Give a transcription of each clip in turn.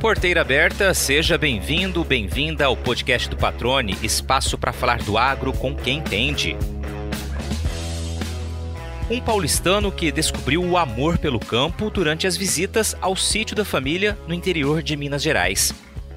Porteira aberta, seja bem-vindo, bem-vinda ao podcast do Patrone, espaço para falar do agro com quem entende. Um paulistano que descobriu o amor pelo campo durante as visitas ao sítio da família no interior de Minas Gerais.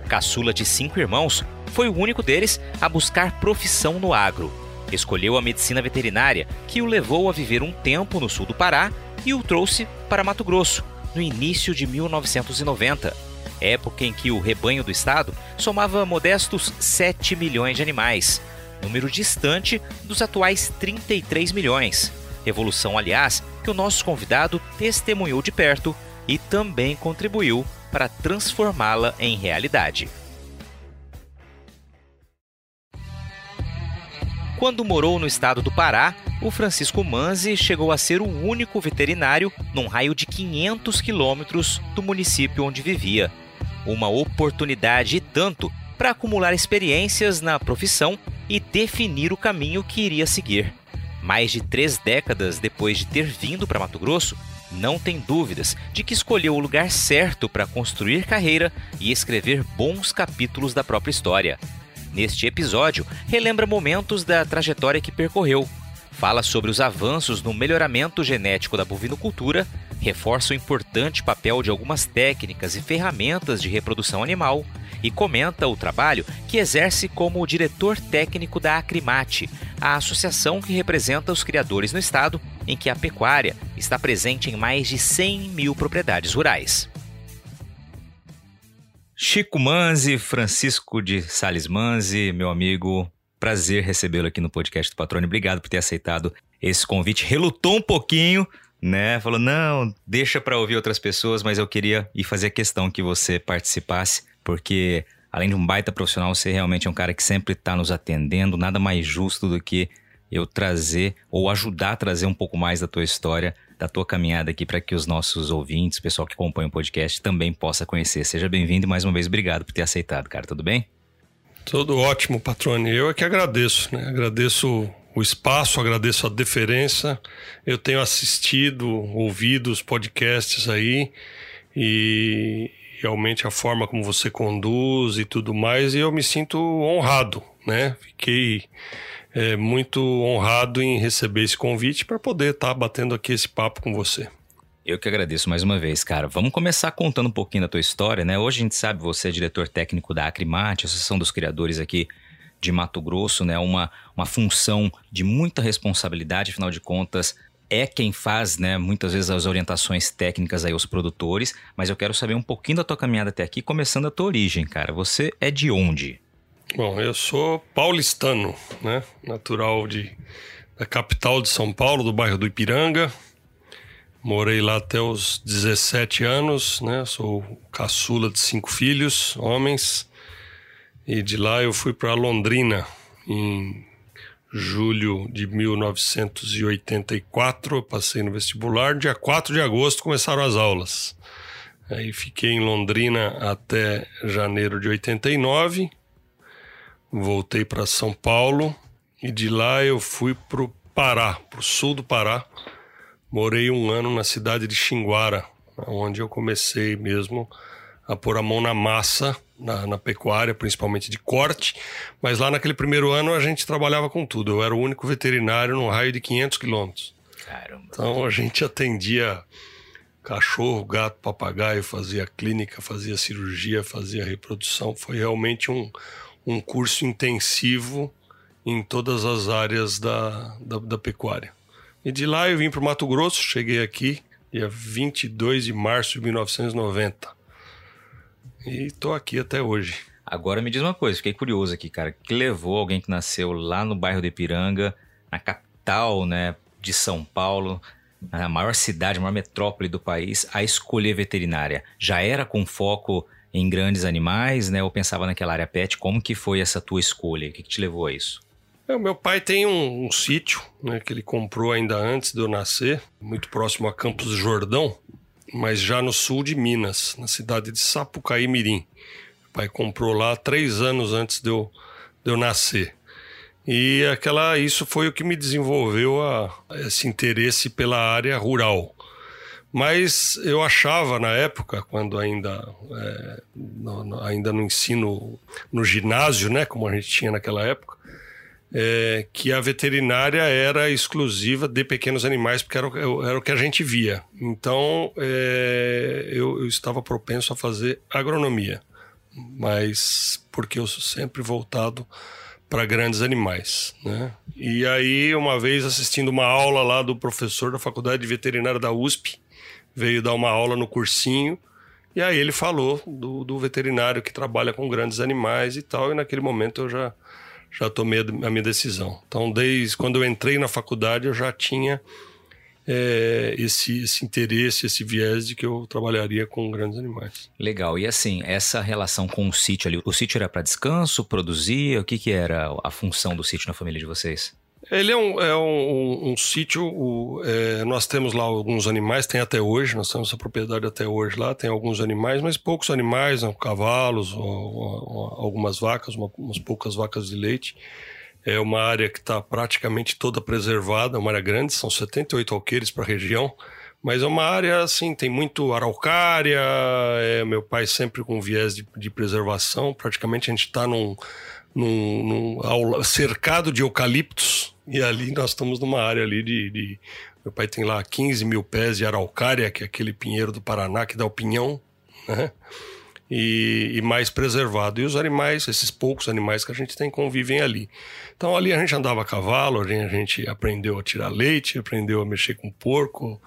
Caçula de cinco irmãos, foi o único deles a buscar profissão no agro. Escolheu a medicina veterinária, que o levou a viver um tempo no sul do Pará e o trouxe para Mato Grosso, no início de 1990 época em que o rebanho do estado somava modestos 7 milhões de animais, número distante dos atuais 33 milhões. Revolução, aliás, que o nosso convidado testemunhou de perto e também contribuiu para transformá-la em realidade. Quando morou no estado do Pará, o Francisco Manzi chegou a ser o único veterinário num raio de 500 quilômetros do município onde vivia uma oportunidade e tanto para acumular experiências na profissão e definir o caminho que iria seguir. Mais de três décadas depois de ter vindo para Mato Grosso, não tem dúvidas de que escolheu o lugar certo para construir carreira e escrever bons capítulos da própria história. Neste episódio, relembra momentos da trajetória que percorreu, fala sobre os avanços no melhoramento genético da bovinocultura reforça o importante papel de algumas técnicas e ferramentas de reprodução animal e comenta o trabalho que exerce como diretor técnico da Acrimate, a associação que representa os criadores no estado, em que a pecuária está presente em mais de 100 mil propriedades rurais. Chico Manzi, Francisco de Sales Manzi, meu amigo, prazer recebê-lo aqui no podcast do Patrônio. Obrigado por ter aceitado esse convite. Relutou um pouquinho, né? Falou: não, deixa para ouvir outras pessoas, mas eu queria e fazer questão que você participasse, porque além de um baita profissional, você realmente é um cara que sempre está nos atendendo. Nada mais justo do que eu trazer ou ajudar a trazer um pouco mais da tua história, da tua caminhada aqui para que os nossos ouvintes, pessoal que acompanha o podcast, também possa conhecer. Seja bem-vindo e mais uma vez obrigado por ter aceitado, cara. Tudo bem? Tudo ótimo, Patrone. Eu é que agradeço, né? Agradeço o espaço, agradeço a deferência. Eu tenho assistido, ouvido os podcasts aí e realmente a forma como você conduz e tudo mais, e eu me sinto honrado, né? Fiquei é, muito honrado em receber esse convite para poder estar tá batendo aqui esse papo com você. Eu que agradeço mais uma vez, cara. Vamos começar contando um pouquinho da tua história, né? Hoje a gente sabe você é diretor técnico da Acrimate, Associação dos Criadores aqui de Mato Grosso, né? Uma, uma função de muita responsabilidade, afinal de contas, é quem faz, né, muitas vezes as orientações técnicas aí aos produtores, mas eu quero saber um pouquinho da tua caminhada até aqui, começando a tua origem, cara. Você é de onde? Bom, eu sou paulistano, né? Natural de da capital de São Paulo, do bairro do Ipiranga. Morei lá até os 17 anos, né? Sou caçula de cinco filhos, homens. E de lá eu fui para Londrina em julho de 1984. Passei no vestibular. Dia 4 de agosto começaram as aulas. Aí fiquei em Londrina até janeiro de 89. Voltei para São Paulo e de lá eu fui para o Pará, para o sul do Pará. Morei um ano na cidade de Xinguara, onde eu comecei mesmo a pôr a mão na massa na, na, pecuária, principalmente de corte, mas lá naquele primeiro ano a gente trabalhava com tudo. Eu era o único veterinário num raio de 500 quilômetros. Caramba. Então a gente atendia cachorro, gato, papagaio, fazia clínica, fazia cirurgia, fazia reprodução. Foi realmente um, um curso intensivo em todas as áreas da, da, da pecuária. E de lá eu vim para o Mato Grosso, cheguei aqui dia 22 de março de 1990 e estou aqui até hoje. Agora me diz uma coisa, fiquei curioso aqui, cara. que levou alguém que nasceu lá no bairro de Ipiranga, na capital, né, de São Paulo, na maior cidade, maior metrópole do país, a escolher veterinária? Já era com foco em grandes animais, né? Ou pensava naquela área pet? Como que foi essa tua escolha? O que, que te levou a isso? É, meu pai tem um, um sítio, né, que ele comprou ainda antes de eu nascer, muito próximo a Campos Jordão mas já no sul de Minas, na cidade de Sapucaí Mirim. O pai comprou lá três anos antes de eu, de eu nascer. E aquela, isso foi o que me desenvolveu a, esse interesse pela área rural. Mas eu achava na época, quando ainda, é, no, no, ainda no ensino, no ginásio, né, como a gente tinha naquela época, é, que a veterinária era exclusiva de pequenos animais, porque era, era o que a gente via. Então é, eu, eu estava propenso a fazer agronomia, mas porque eu sou sempre voltado para grandes animais, né? E aí uma vez assistindo uma aula lá do professor da faculdade de veterinária da USP, veio dar uma aula no cursinho e aí ele falou do, do veterinário que trabalha com grandes animais e tal. E naquele momento eu já já tomei a minha decisão. Então desde quando eu entrei na faculdade eu já tinha é, esse, esse interesse, esse viés de que eu trabalharia com grandes animais. Legal. E assim, essa relação com o sítio ali, o sítio era para descanso, produzia? O que, que era a função do sítio na família de vocês? Ele é um, é um, um, um sítio, é, nós temos lá alguns animais, tem até hoje, nós temos essa propriedade até hoje lá, tem alguns animais, mas poucos animais, não, cavalos, ou, ou, algumas vacas, uma, umas poucas vacas de leite. É uma área que está praticamente toda preservada, uma área grande, são 78 alqueires para a região, mas é uma área assim, tem muito araucária, é, meu pai sempre com viés de, de preservação, praticamente a gente está num, num, num, cercado de eucaliptos, e ali nós estamos numa área ali de, de, Meu pai tem lá 15 mil pés de araucária, que é aquele pinheiro do Paraná que dá o pinhão, né? E, e, mais preservado. E os animais, esses poucos animais que a gente tem, convivem ali. Então ali a gente andava a cavalo, ali a gente aprendeu a tirar leite, aprendeu a mexer com porco,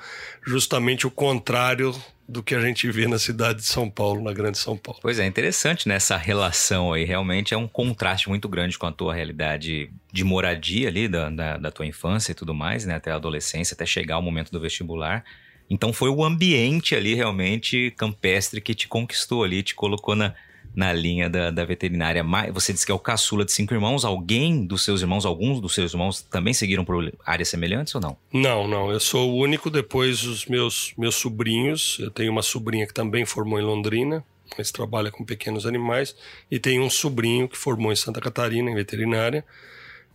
justamente o contrário do que a gente vê na cidade de São Paulo, na grande São Paulo. Pois é, interessante nessa né? relação aí. Realmente é um contraste muito grande com a tua realidade de moradia ali, da, da, da tua infância e tudo mais, né? Até a adolescência, até chegar o momento do vestibular. Então foi o ambiente ali realmente campestre que te conquistou ali, te colocou na, na linha da, da veterinária. Você disse que é o caçula de cinco irmãos. Alguém dos seus irmãos, alguns dos seus irmãos também seguiram por áreas semelhantes ou não? Não, não. Eu sou o único. Depois os meus, meus sobrinhos. Eu tenho uma sobrinha que também formou em Londrina, mas trabalha com pequenos animais. E tenho um sobrinho que formou em Santa Catarina, em veterinária.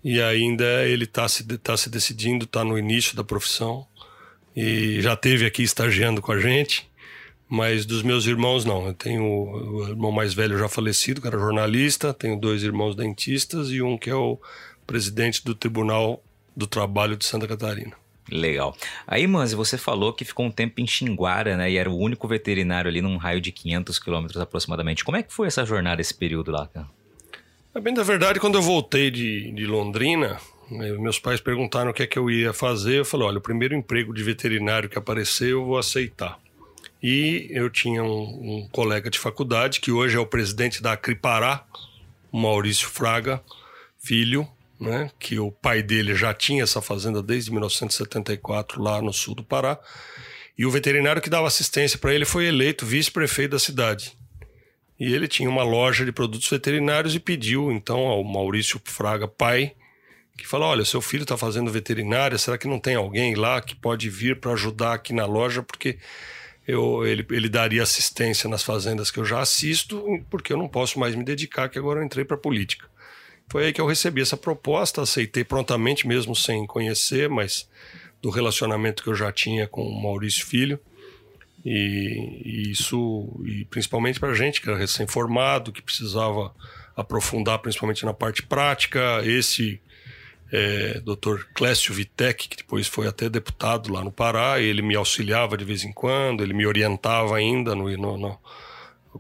E ainda ele está se, tá se decidindo, está no início da profissão e já teve aqui estagiando com a gente, mas dos meus irmãos não. Eu tenho o irmão mais velho já falecido, que era jornalista, tenho dois irmãos dentistas e um que é o presidente do Tribunal do Trabalho de Santa Catarina. Legal. Aí, Manzi, você falou que ficou um tempo em Xinguara, né? E era o único veterinário ali num raio de 500 quilômetros aproximadamente. Como é que foi essa jornada, esse período lá, cara? É bem da verdade, quando eu voltei de, de Londrina, meus pais perguntaram o que é que eu ia fazer. Eu falei: olha, o primeiro emprego de veterinário que aparecer, eu vou aceitar. E eu tinha um, um colega de faculdade, que hoje é o presidente da Acripará, o Maurício Fraga, filho, né, que o pai dele já tinha essa fazenda desde 1974 lá no sul do Pará. E o veterinário que dava assistência para ele foi eleito vice-prefeito da cidade. E ele tinha uma loja de produtos veterinários e pediu então ao Maurício Fraga, pai, que fala: olha, seu filho está fazendo veterinária, será que não tem alguém lá que pode vir para ajudar aqui na loja? Porque eu, ele, ele daria assistência nas fazendas que eu já assisto, porque eu não posso mais me dedicar, que agora eu entrei para a política. Foi aí que eu recebi essa proposta, aceitei prontamente, mesmo sem conhecer, mas do relacionamento que eu já tinha com o Maurício Filho. E, e isso, e principalmente para a gente que era recém-formado, que precisava aprofundar principalmente na parte prática, esse é, Dr. Clécio Vitec, que depois foi até deputado lá no Pará, ele me auxiliava de vez em quando, ele me orientava ainda no, no, no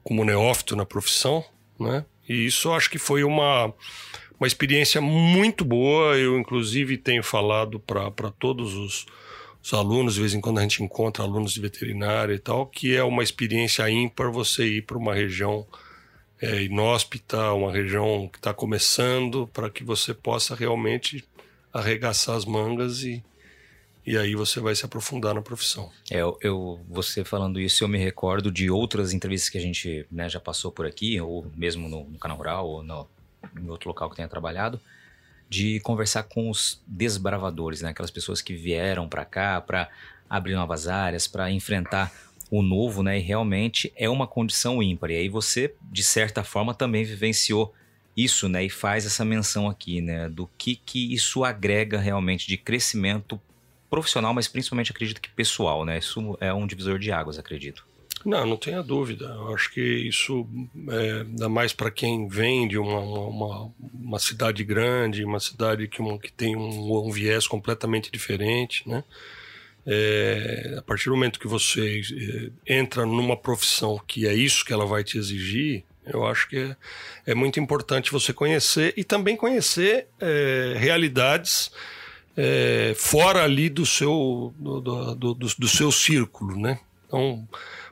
como neófito na profissão, né? E isso acho que foi uma, uma experiência muito boa. Eu, inclusive, tenho falado para todos os, os alunos, de vez em quando a gente encontra alunos de veterinária e tal, que é uma experiência ímpar você ir para uma região é, inóspita, uma região que está começando, para que você possa realmente arregaçar as mangas e, e aí você vai se aprofundar na profissão. É, eu, você falando isso, eu me recordo de outras entrevistas que a gente né, já passou por aqui, ou mesmo no, no canal rural, ou no, em outro local que tenha trabalhado, de conversar com os desbravadores, né, aquelas pessoas que vieram para cá para abrir novas áreas, para enfrentar o novo, né? E realmente é uma condição ímpar. E aí você, de certa forma, também vivenciou isso, né? E faz essa menção aqui, né? Do que, que isso agrega realmente de crescimento profissional, mas principalmente acredito que pessoal, né? Isso é um divisor de águas, acredito. Não, não tenha dúvida. Eu acho que isso é, dá mais para quem vem de uma, uma, uma, cidade grande, uma cidade que, uma, que tem um, um, viés completamente diferente, né? É, a partir do momento que você é, entra numa profissão que é isso que ela vai te exigir, eu acho que é, é muito importante você conhecer e também conhecer é, realidades é, fora ali do seu, do, do, do, do seu círculo, né? Então,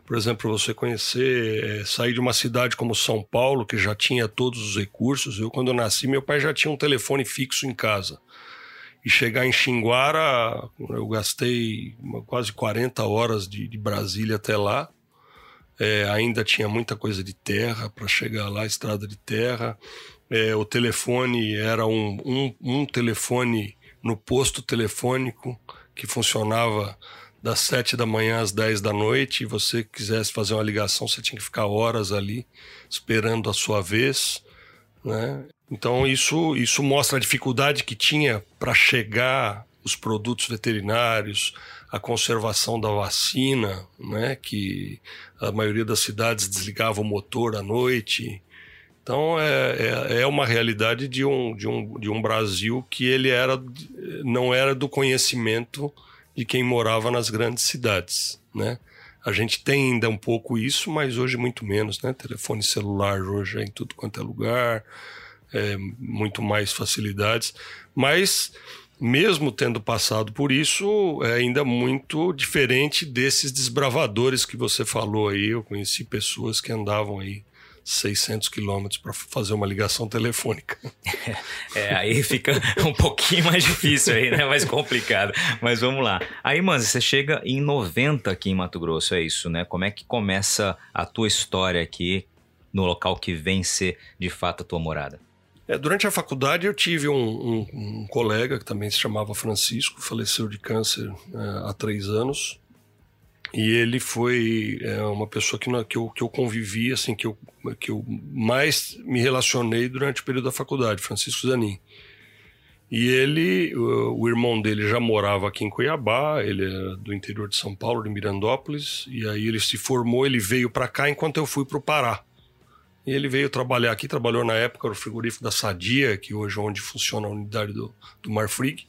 por exemplo, você conhecer, é, sair de uma cidade como São Paulo, que já tinha todos os recursos. Eu, quando nasci, meu pai já tinha um telefone fixo em casa. E chegar em Xinguara, eu gastei quase 40 horas de, de Brasília até lá. É, ainda tinha muita coisa de terra para chegar lá, estrada de terra. É, o telefone era um, um, um telefone no posto telefônico que funcionava das sete da manhã às dez da noite e você quisesse fazer uma ligação, você tinha que ficar horas ali esperando a sua vez, né? Então isso isso mostra a dificuldade que tinha para chegar os produtos veterinários, a conservação da vacina, né? Que a maioria das cidades desligava o motor à noite. Então é, é, é, uma realidade de um, de, um, de um Brasil que ele era não era do conhecimento de quem morava nas grandes cidades, né? A gente tem ainda um pouco isso, mas hoje muito menos, né? Telefone celular hoje é em tudo quanto é lugar, é, muito mais facilidades, mas mesmo tendo passado por isso, é ainda muito diferente desses desbravadores que você falou aí. Eu conheci pessoas que andavam aí 600 quilômetros para fazer uma ligação telefônica. É, aí fica um pouquinho mais difícil aí, né? Mais complicado. Mas vamos lá. Aí, Manzi, você chega em 90 aqui em Mato Grosso, é isso, né? Como é que começa a tua história aqui no local que vem ser de fato a tua morada? É, durante a faculdade eu tive um, um, um, colega que também se chamava Francisco, faleceu de câncer é, há três anos. E ele foi é, uma pessoa que, que, eu, que eu convivi, assim, que eu, que eu mais me relacionei durante o período da faculdade, Francisco Zanin. E ele, o, o, irmão dele já morava aqui em Cuiabá, ele era do interior de São Paulo, de Mirandópolis, e aí ele se formou, ele veio para cá enquanto eu fui para o Pará. E ele veio trabalhar aqui, trabalhou na época no frigorífico da Sadia, que hoje é onde funciona a unidade do, do Marfrig.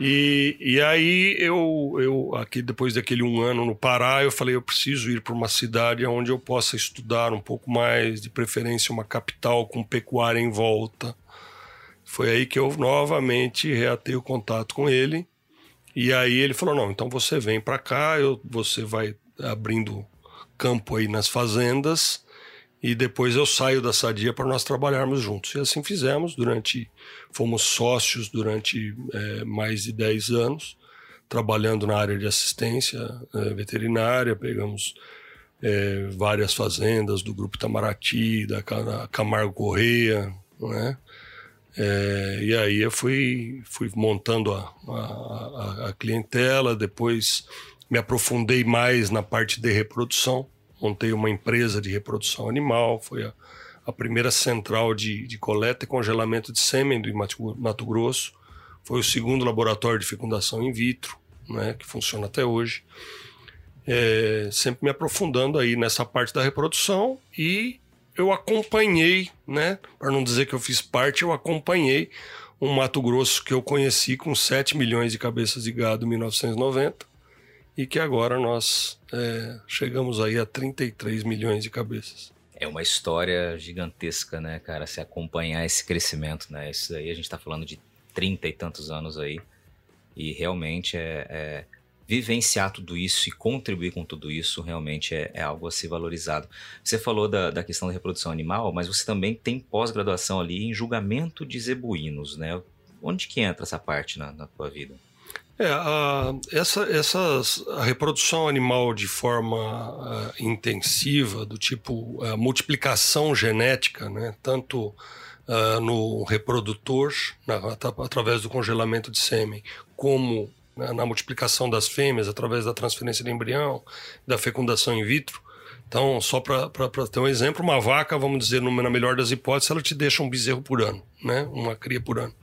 E, e aí eu, eu aqui depois daquele um ano no Pará, eu falei eu preciso ir para uma cidade onde eu possa estudar um pouco mais, de preferência uma capital com pecuária em volta. Foi aí que eu novamente reatei o contato com ele. E aí ele falou não, então você vem para cá, eu, você vai abrindo campo aí nas fazendas e depois eu saio da Sadia para nós trabalharmos juntos. E assim fizemos durante. Fomos sócios durante é, mais de 10 anos, trabalhando na área de assistência é, veterinária, pegamos é, várias fazendas do Grupo Itamaraty, da Camargo Correia, né? E aí eu fui, fui montando a, a, a clientela, depois me aprofundei mais na parte de reprodução montei uma empresa de reprodução animal, foi a, a primeira central de, de, coleta e congelamento de sêmen do Mato, Grosso, foi o segundo laboratório de fecundação in vitro, né, que funciona até hoje. É, sempre me aprofundando aí nessa parte da reprodução e eu acompanhei, né, para não dizer que eu fiz parte, eu acompanhei um Mato Grosso que eu conheci com 7 milhões de cabeças de gado em 1990 e que agora nós é, chegamos aí a 33 milhões de cabeças. É uma história gigantesca, né, cara? Se acompanhar esse crescimento, né? Isso aí a gente está falando de 30 e tantos anos aí. E realmente é, é, vivenciar tudo isso e contribuir com tudo isso realmente é, é algo a ser valorizado. Você falou da, da questão da reprodução animal, mas você também tem pós-graduação ali em julgamento de zebuínos, né? Onde que entra essa parte na, na tua vida? É, a, essa, a reprodução animal de forma uh, intensiva, do tipo uh, multiplicação genética, né, tanto uh, no reprodutor, na, através do congelamento de sêmen, como né, na multiplicação das fêmeas, através da transferência de embrião, da fecundação in vitro. Então, só para ter um exemplo, uma vaca, vamos dizer, na melhor das hipóteses, ela te deixa um bezerro por ano, né, uma cria por ano.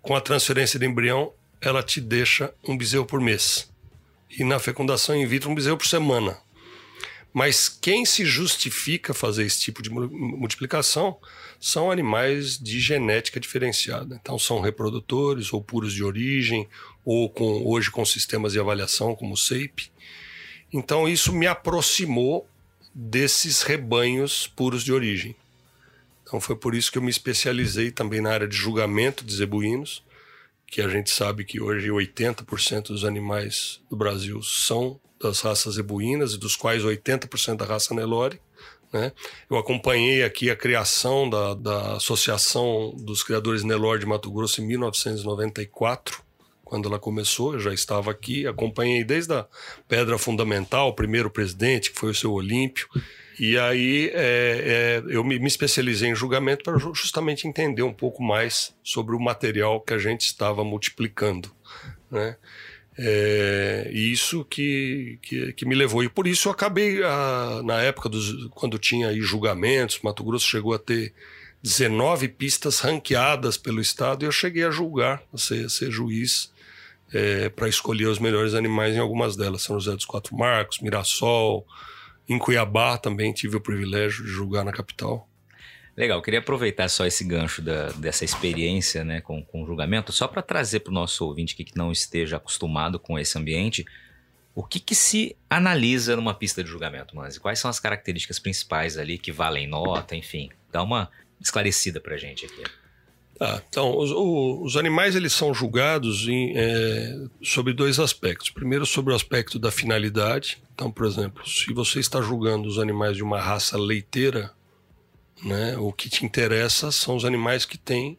Com a transferência de embrião, ela te deixa um bezerro por mês. E na fecundação in vitro, um bezerro por semana. Mas quem se justifica fazer esse tipo de multiplicação são animais de genética diferenciada. Então, são reprodutores ou puros de origem, ou com, hoje com sistemas de avaliação como o SAPE. Então, isso me aproximou desses rebanhos puros de origem. Então, foi por isso que eu me especializei também na área de julgamento de zebuínos, que a gente sabe que hoje 80% dos animais do Brasil são das raças zebuínas, e dos quais 80% da raça Nelore. Né? Eu acompanhei aqui a criação da, da Associação dos Criadores Nelore de Mato Grosso em 1994, quando ela começou, eu já estava aqui, acompanhei desde a pedra fundamental, o primeiro presidente, que foi o seu Olímpio, e aí é, é, eu me, me, especializei em julgamento para justamente entender um pouco mais sobre o material que a gente estava multiplicando, né? É, isso que, que, que, me levou. E por isso eu acabei, a, na época dos, quando tinha aí julgamentos, Mato Grosso chegou a ter 19 pistas ranqueadas pelo Estado e eu cheguei a julgar, a ser, a ser juiz é, para escolher os melhores animais em algumas delas. São José dos Quatro Marcos, Mirassol. Em Cuiabá também tive o privilégio de julgar na capital. Legal, queria aproveitar só esse gancho da, dessa experiência né, com, com o julgamento, só para trazer para o nosso ouvinte que não esteja acostumado com esse ambiente, o que, que se analisa numa pista de julgamento, Manzi? Quais são as características principais ali que valem nota, enfim? Dá uma esclarecida para gente aqui. Tá, então, os, os, animais eles são julgados em, é, sobre dois aspectos. Primeiro, sobre o aspecto da finalidade. Então, por exemplo, se você está julgando os animais de uma raça leiteira, né? O que te interessa são os animais que têm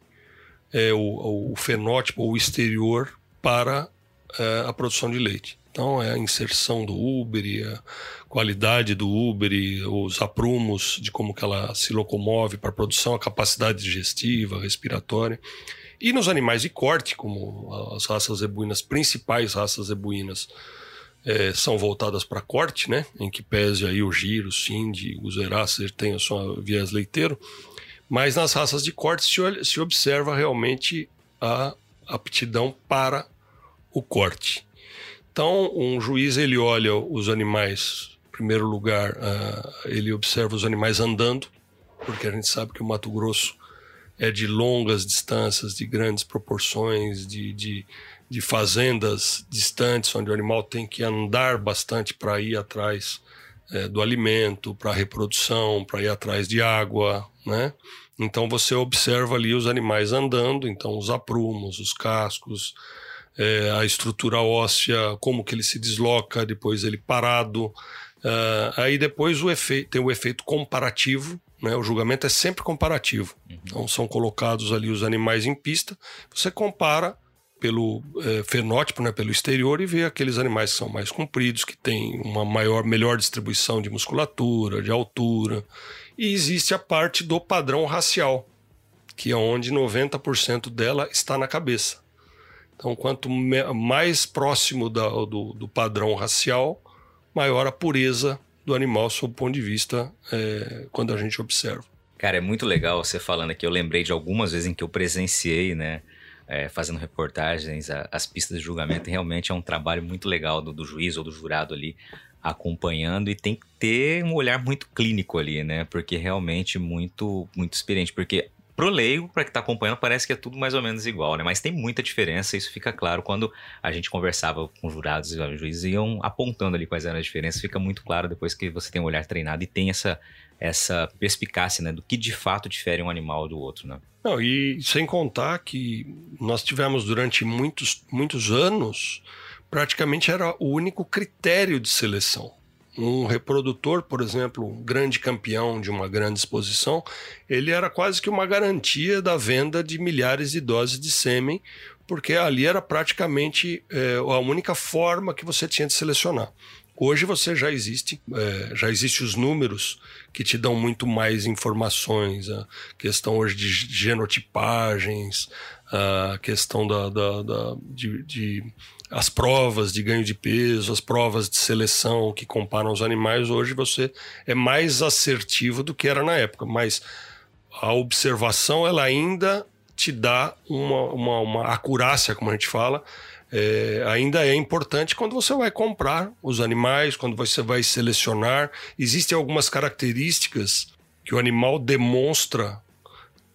é, o, o, fenótipo ou o exterior para é, a produção de leite. Então, é a inserção do úbere, a qualidade do úbere, os aprumos de como que ela se locomove para a produção, a capacidade digestiva, respiratória. E nos animais de corte, como as raças zebuínas, principais raças zebuínas, é, são voltadas para corte, né? Em que pese aí o giro, o cindy, o zeracer tem a sua viés leiteiro. Mas nas raças de corte se, se observa realmente a aptidão para o corte. Então, um juiz ele olha os animais, em primeiro lugar, uh, ele observa os animais andando, porque a gente sabe que o Mato Grosso é de longas distâncias, de grandes proporções, de, de de fazendas distantes, onde o animal tem que andar bastante para ir atrás é, do alimento, para reprodução, para ir atrás de água, né? Então você observa ali os animais andando, então os aprumos, os cascos, é, a estrutura óssea, como que ele se desloca, depois ele parado. Uh, aí depois o efeito, tem o efeito comparativo, né? O julgamento é sempre comparativo. Uhum. Então são colocados ali os animais em pista, você compara pelo é, fenótipo, né, pelo exterior, e ver aqueles animais que são mais compridos, que têm uma maior, melhor distribuição de musculatura, de altura. E existe a parte do padrão racial, que é onde 90% dela está na cabeça. Então, quanto mais próximo da, do, do, padrão racial, maior a pureza do animal sob o ponto de vista é, quando a gente observa. Cara, é muito legal você falando aqui. Eu lembrei de algumas vezes em que eu presenciei, né? é, fazendo reportagens, a, as pistas de julgamento, realmente é um trabalho muito legal do, do juiz ou do jurado ali acompanhando e tem que ter um olhar muito clínico ali, né? Porque realmente muito muito experiente, porque pro leigo, para que tá acompanhando, parece que é tudo mais ou menos igual, né? Mas tem muita diferença, isso fica claro quando a gente conversava com jurados e juízes iam apontando ali quais eram as diferenças, fica muito claro depois que você tem um olhar treinado e tem essa essa perspicácia, né, do que de fato difere um animal do outro, né? Não, e sem contar que nós tivemos durante muitos, muitos anos, praticamente era o único critério de seleção. Um reprodutor, por exemplo, um grande campeão de uma grande exposição, ele era quase que uma garantia da venda de milhares de doses de sêmen, porque ali era praticamente é, a única forma que você tinha de selecionar. Hoje você já existe, é, já existe os números que te dão muito mais informações, a questão hoje de genotipagens, a questão da, da, da de, de, as provas de ganho de peso, as provas de seleção que comparam os animais, hoje você é mais assertivo do que era na época, mas a observação ela ainda te dá uma, uma, uma acurácia, como a gente fala, é, ainda é importante quando você vai comprar os animais, quando você vai selecionar. Existem algumas características que o animal demonstra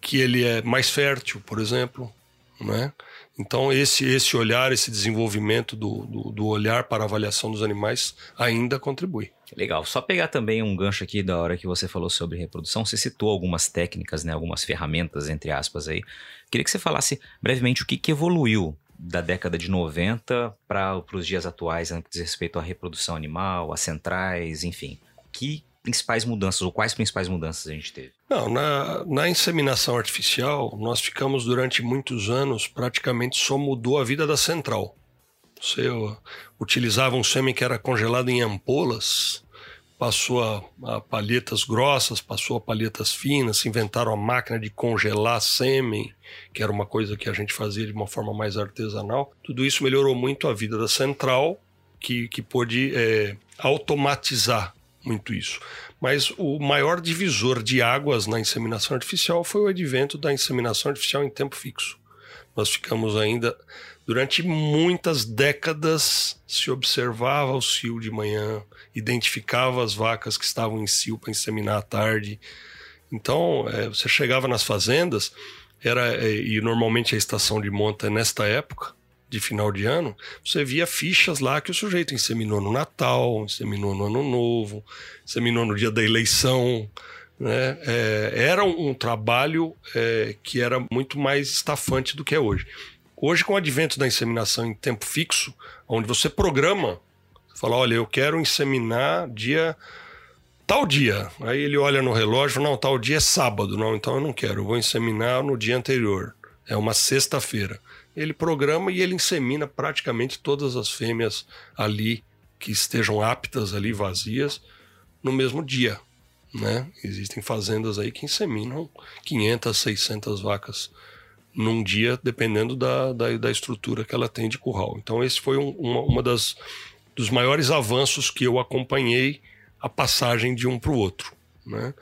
que ele é mais fértil, por exemplo, né? Então esse esse olhar, esse desenvolvimento do, do, do olhar para a avaliação dos animais ainda contribui. Legal. Só pegar também um gancho aqui da hora que você falou sobre reprodução. Você citou algumas técnicas, né, algumas ferramentas, entre aspas, aí. Queria que você falasse brevemente o que, que evoluiu da década de 90 para os dias atuais, no que diz respeito à reprodução animal, às centrais, enfim. Que principais mudanças, ou quais principais mudanças a gente teve? Não, na, na inseminação artificial, nós ficamos durante muitos anos, praticamente só mudou a vida da central. Você utilizava um sêmen que era congelado em ampolas, passou a, a, palhetas grossas, passou a palhetas finas, inventaram a máquina de congelar sêmen, que era uma coisa que a gente fazia de uma forma mais artesanal. Tudo isso melhorou muito a vida da central, que, que pôde é, automatizar muito isso. Mas o maior divisor de águas na inseminação artificial foi o advento da inseminação artificial em tempo fixo. Nós ficamos ainda durante muitas décadas se observava o cio de manhã, identificava as vacas que estavam em cio para inseminar à tarde. Então, é, você chegava nas fazendas, era é, e normalmente a estação de monta é nesta época de final de ano, você via fichas lá que o sujeito inseminou no Natal, inseminou no Ano Novo, inseminou no dia da eleição. Né? É, era um, trabalho é, que era muito mais estafante do que é hoje. Hoje, com o advento da inseminação em tempo fixo, onde você programa, você fala: olha, eu quero inseminar dia tal dia. Aí ele olha no relógio, não, tal dia é sábado, não, então eu não quero, eu vou inseminar no dia anterior. É uma sexta-feira ele programa e ele insemina praticamente todas as fêmeas ali que estejam aptas ali, vazias, no mesmo dia. Né? Existem fazendas aí que inseminam 500, 600 vacas num dia, dependendo da, da, da estrutura que ela tem de curral. Então esse foi um, uma, uma das dos maiores avanços que eu acompanhei a passagem de um para o outro. Né?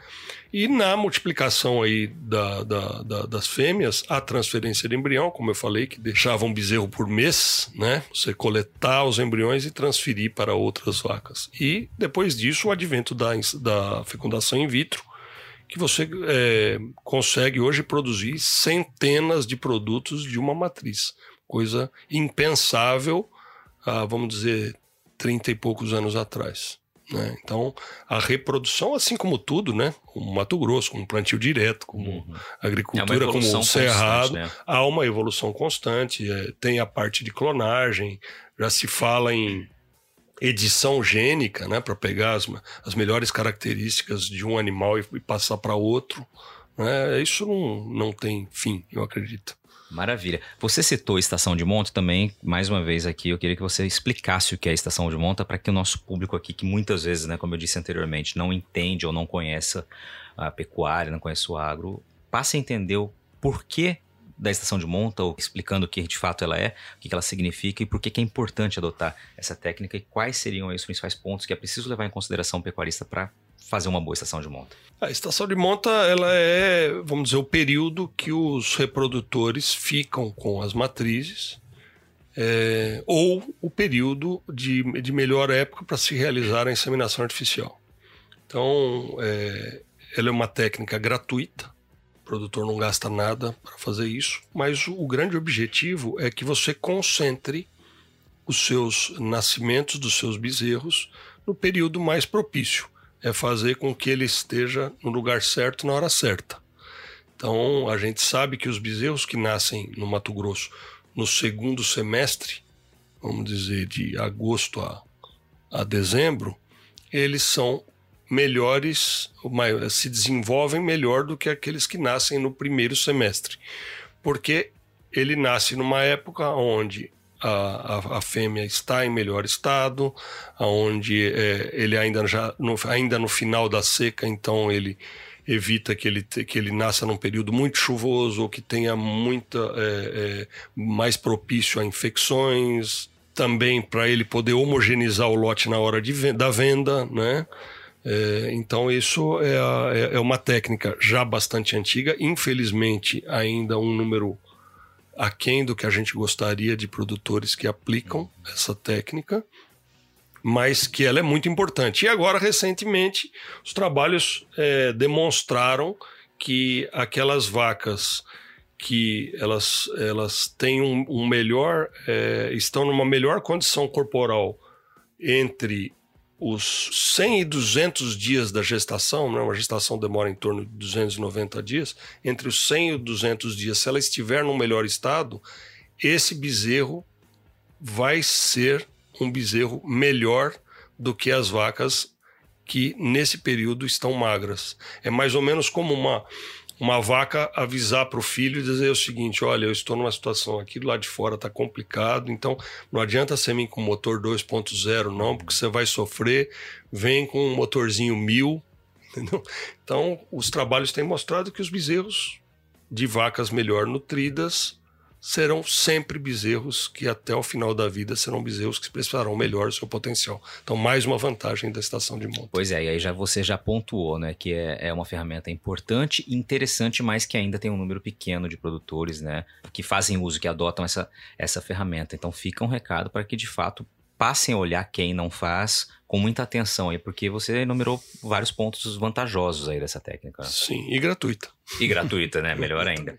E na multiplicação aí da, da, da, das fêmeas, a transferência de embrião, como eu falei, que deixava um bezerro por mês, né? Você coletar os embriões e transferir para outras vacas. E depois disso, o advento da, da fecundação in vitro, que você é, consegue hoje produzir centenas de produtos de uma matriz. Coisa impensável, há, vamos dizer, trinta e poucos anos atrás. Né? Então, a reprodução, assim como tudo, né? como Mato Grosso, como plantio direto, como uhum. agricultura, é como o cerrado, né? há uma evolução constante. É, tem a parte de clonagem, já se fala em edição gênica, né? para pegar as, as melhores características de um animal e, e passar para outro. Né? Isso não, não tem fim, eu acredito. Maravilha. Você citou estação de monta também, mais uma vez aqui, eu queria que você explicasse o que é estação de monta para que o nosso público aqui, que muitas vezes, né, como eu disse anteriormente, não entende ou não conhece a pecuária, não conhece o agro, passe a entender o porquê da estação de monta, ou explicando o que de fato ela é, o que ela significa e por que é importante adotar essa técnica e quais seriam os principais pontos que é preciso levar em consideração o pecuarista para fazer uma boa estação de monta? A estação de monta ela é, vamos dizer, o período que os reprodutores ficam com as matrizes é, ou o período de, de melhor época para se realizar a inseminação artificial. Então, é, ela é uma técnica gratuita, o produtor não gasta nada para fazer isso, mas o grande objetivo é que você concentre os seus nascimentos dos seus bezerros no período mais propício é fazer com que ele esteja no lugar certo na hora certa. Então, a gente sabe que os bezerros que nascem no Mato Grosso no segundo semestre, vamos dizer, de agosto a, a dezembro, eles são melhores, se desenvolvem melhor do que aqueles que nascem no primeiro semestre. Porque ele nasce numa época onde a, a, a, fêmea está em melhor estado, aonde é, ele ainda já no, ainda no final da seca, então ele evita que ele, que ele nasça num período muito chuvoso ou que tenha muita é, é, mais propício a infecções, também para ele poder homogeneizar o lote na hora de, da venda, né? É, então, isso é, é, é, uma técnica já bastante antiga, infelizmente, ainda um número aquém do que a gente gostaria de produtores que aplicam essa técnica, mas que ela é muito importante. E agora, recentemente, os trabalhos é, demonstraram que aquelas vacas que elas, elas têm um, um melhor, é, estão numa melhor condição corporal entre os 100 e 200 dias da gestação, né? uma gestação demora em torno de 290 dias, entre os 100 e 200 dias, se ela estiver num melhor estado, esse bezerro vai ser um bezerro melhor do que as vacas que nesse período estão magras. É mais ou menos como uma uma vaca avisar para o filho e dizer o seguinte: olha, eu estou numa situação aqui do lado de fora está complicado, então não adianta você vir com motor 2.0, não, porque você vai sofrer. Vem com um motorzinho mil. Entendeu? Então, os trabalhos têm mostrado que os bezerros de vacas melhor nutridas serão sempre bezerros que até o final da vida serão bezerros que expressarão melhor o seu potencial. Então, mais uma vantagem da estação de monta. Pois é, e aí já você já pontuou, né, que é, é uma ferramenta importante e interessante, mas que ainda tem um número pequeno de produtores, né, que fazem uso, que adotam essa, essa ferramenta. Então, fica um recado para que, de fato, passem a olhar quem não faz com muita atenção aí, porque você enumerou vários pontos vantajosos aí dessa técnica. Sim, e gratuita. E gratuita, né? Melhor ainda.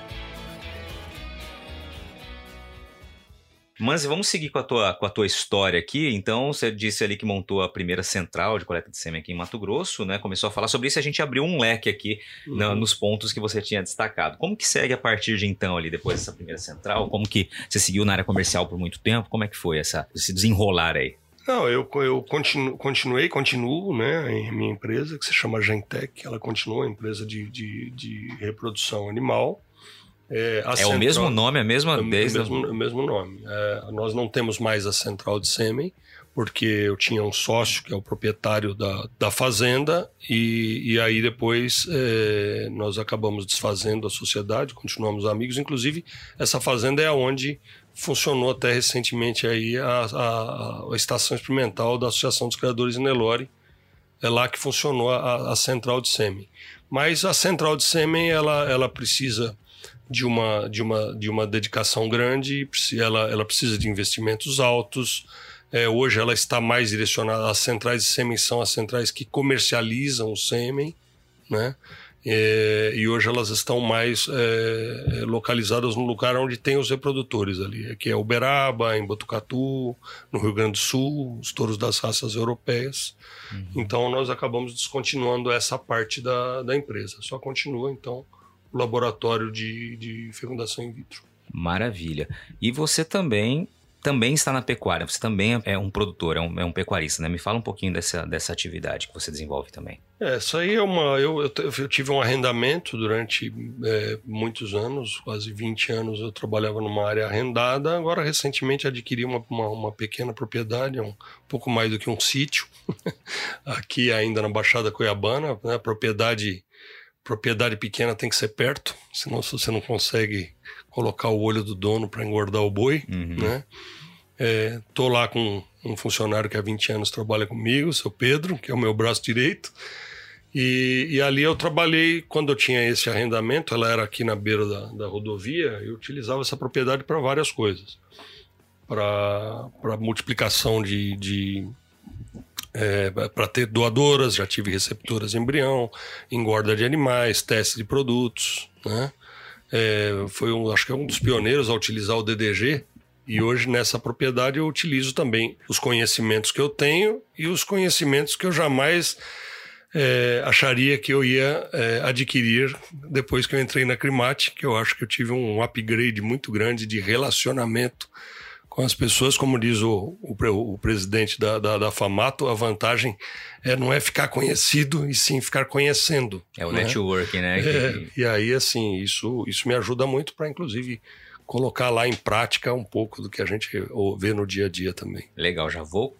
Mas vamos seguir com a, tua, com a tua história aqui. Então, você disse ali que montou a primeira central de coleta de sêmen aqui em Mato Grosso, né? Começou a falar sobre isso e a gente abriu um leque aqui uhum. na, nos pontos que você tinha destacado. Como que segue a partir de então ali, depois dessa primeira central? Como que você seguiu na área comercial por muito tempo? Como é que foi essa, esse desenrolar aí? Não, eu, eu continuo, continuei, continuo, né, em minha empresa, que se chama Gentec, ela continua, empresa de, de, de reprodução animal. É, é central, o mesmo nome, a mesma é, desde o mesmo, mesmo nome. É, nós não temos mais a central de sêmen, porque eu tinha um sócio que é o proprietário da, da fazenda e, e aí depois é, nós acabamos desfazendo a sociedade, continuamos amigos. Inclusive essa fazenda é onde funcionou até recentemente aí a, a, a estação experimental da Associação dos Criadores de Nelore. É lá que funcionou a, a central de sêmen. Mas a central de sêmen ela, ela precisa de uma, de uma, de uma dedicação grande, ela, ela precisa de investimentos altos. É, hoje ela está mais direcionada, as centrais de sêmen são as centrais que comercializam o sêmen, né? É, e hoje elas estão mais é, localizadas no lugar onde tem os reprodutores ali, que é Uberaba, em Botucatu, no Rio Grande do Sul, os touros das raças europeias. Uhum. Então nós acabamos descontinuando essa parte da, da empresa. Só continua então laboratório de, de fecundação in vitro. Maravilha. E você também também está na pecuária, você também é um produtor, é um, é um, pecuarista, né? Me fala um pouquinho dessa, dessa atividade que você desenvolve também. É, isso aí é uma. Eu, eu, eu tive um arrendamento durante é, muitos anos, quase 20 anos eu trabalhava numa área arrendada. Agora, recentemente, adquiri uma, uma, uma pequena propriedade, um pouco mais do que um sítio, aqui ainda na Baixada Cuiabana, né? Propriedade propriedade pequena tem que ser perto, senão você não consegue colocar o olho do dono para engordar o boi, uhum. né? É, tô lá com um funcionário que há 20 anos trabalha comigo, o seu Pedro, que é o meu braço direito. E, e, ali eu trabalhei, quando eu tinha esse arrendamento, ela era aqui na beira da, da rodovia, eu utilizava essa propriedade para várias coisas. Para multiplicação de. de é, para ter doadoras, já tive receptoras de embrião, engorda de animais, teste de produtos. Né? É, foi um, acho que é um dos pioneiros a utilizar o DDG, e hoje nessa propriedade eu utilizo também os conhecimentos que eu tenho e os conhecimentos que eu jamais é, acharia que eu ia é, adquirir depois que eu entrei na Crimate, que eu acho que eu tive um upgrade muito grande de relacionamento com as pessoas, como diz o, o, o presidente da, da, da, Famato, a vantagem é, não é ficar conhecido, e sim ficar conhecendo. É o né? networking, né? É, e aí, assim, isso, isso me ajuda muito para, inclusive, colocar lá em prática um pouco do que a gente vê no dia a dia também. Legal, já vou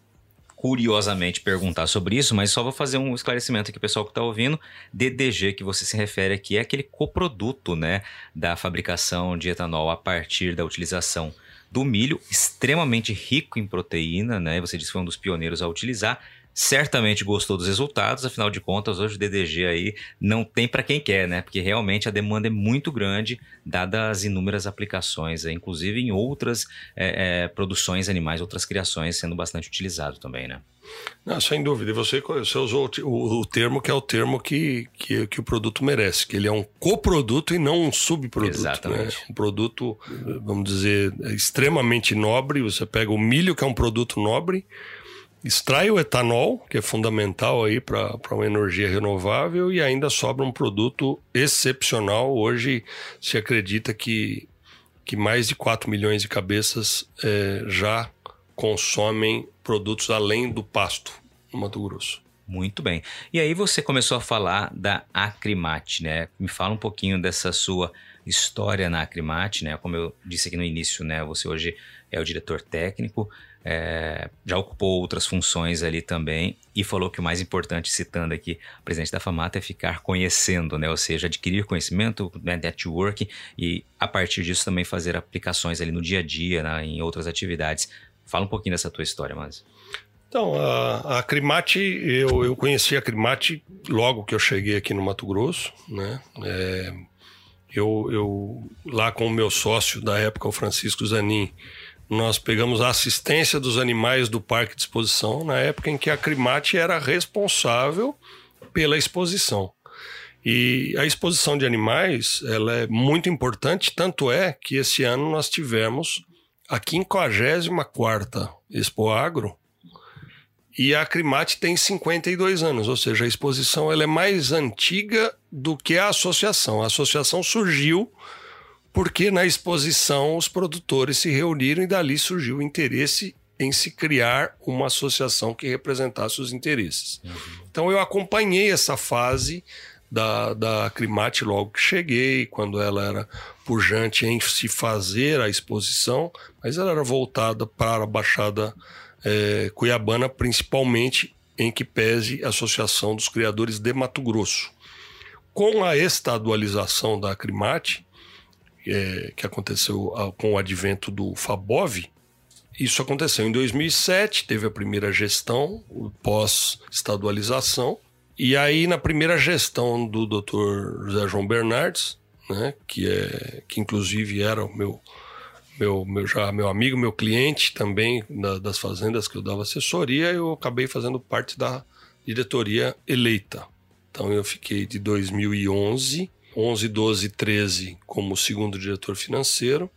curiosamente perguntar sobre isso, mas só vou fazer um esclarecimento aqui, pessoal que está ouvindo. DDG que você se refere aqui é aquele coproduto, né, da fabricação de etanol a partir da utilização do milho, extremamente rico em proteína, né? Você disse que foi um dos pioneiros a utilizar certamente gostou dos resultados, afinal de contas, hoje o DDG aí não tem para quem quer, né? Porque realmente a demanda é muito grande, dadas as inúmeras aplicações, inclusive em outras é, é, produções animais, outras criações sendo bastante utilizado também, né? Não, sem dúvida. Você, você usou o, o, termo que é o termo que, que, que, o produto merece, que ele é um coproduto e não um subproduto. Né? Exatamente. Né? Um produto, vamos dizer, extremamente nobre. Você pega o milho, que é um produto nobre, extrai o etanol, que é fundamental aí para uma energia renovável, e ainda sobra um produto excepcional. Hoje se acredita que, que mais de 4 milhões de cabeças é, já consomem produtos além do pasto no Mato Grosso. Muito bem. E aí você começou a falar da Acrimate, né? Me fala um pouquinho dessa sua história na Acrimate, né? Como eu disse aqui no início, né? Você hoje é o diretor técnico é, já ocupou outras funções ali também e falou que o mais importante, citando aqui o presidente da FAMATA, é ficar conhecendo, né? ou seja, adquirir conhecimento, né? network e a partir disso também fazer aplicações ali no dia a dia, né? em outras atividades. Fala um pouquinho dessa tua história, mas. Então, a, a Crimate, eu, eu conheci a Crimate logo que eu cheguei aqui no Mato Grosso, né? É, eu, eu, lá com o meu sócio da época, o Francisco Zanin, nós pegamos a assistência dos animais do parque de exposição na época em que a Crimate era responsável pela exposição. E a exposição de animais ela é muito importante, tanto é que esse ano nós tivemos a 54ª Expo Agro e a Crimate tem 52 anos, ou seja, a exposição ela é mais antiga do que a associação. A associação surgiu porque na exposição os produtores se reuniram e dali surgiu o interesse em se criar uma associação que representasse os interesses. Uhum. Então eu acompanhei essa fase da, da Crimate logo que cheguei, quando ela era pujante em se fazer a exposição, mas ela era voltada para a Baixada é, Cuiabana, principalmente em que pese a Associação dos Criadores de Mato Grosso. Com a estadualização da Crimate, é, que aconteceu com o advento do Fabov, isso aconteceu em 2007, teve a primeira gestão, pós-estadualização, e aí na primeira gestão do Dr. José João Bernardes, né, que, é, que inclusive era o meu, meu, meu, já, meu amigo, meu cliente também da, das fazendas que eu dava assessoria, eu acabei fazendo parte da diretoria eleita. Então eu fiquei de 2011 11, 12 13 como segundo diretor financeiro,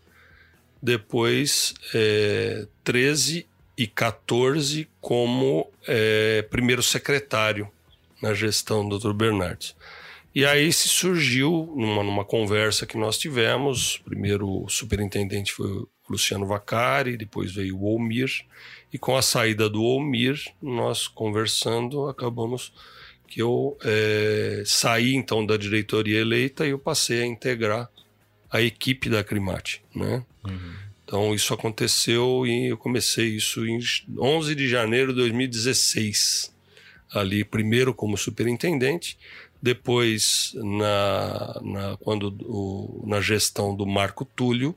depois é, 13 e 14 como é, primeiro secretário na gestão do Dr. Bernardes. E aí se surgiu, numa, numa conversa que nós tivemos, primeiro o superintendente foi o Luciano Vacari, depois veio o Olmir, e com a saída do Olmir, nós conversando, acabamos que eu é, saí então da diretoria eleita e eu passei a integrar a equipe da Crimate, né? Uhum. Então isso aconteceu e eu comecei isso em 11 de janeiro de 2016. Ali primeiro como superintendente, Depois, na, na, quando o, na gestão do Marco Túlio,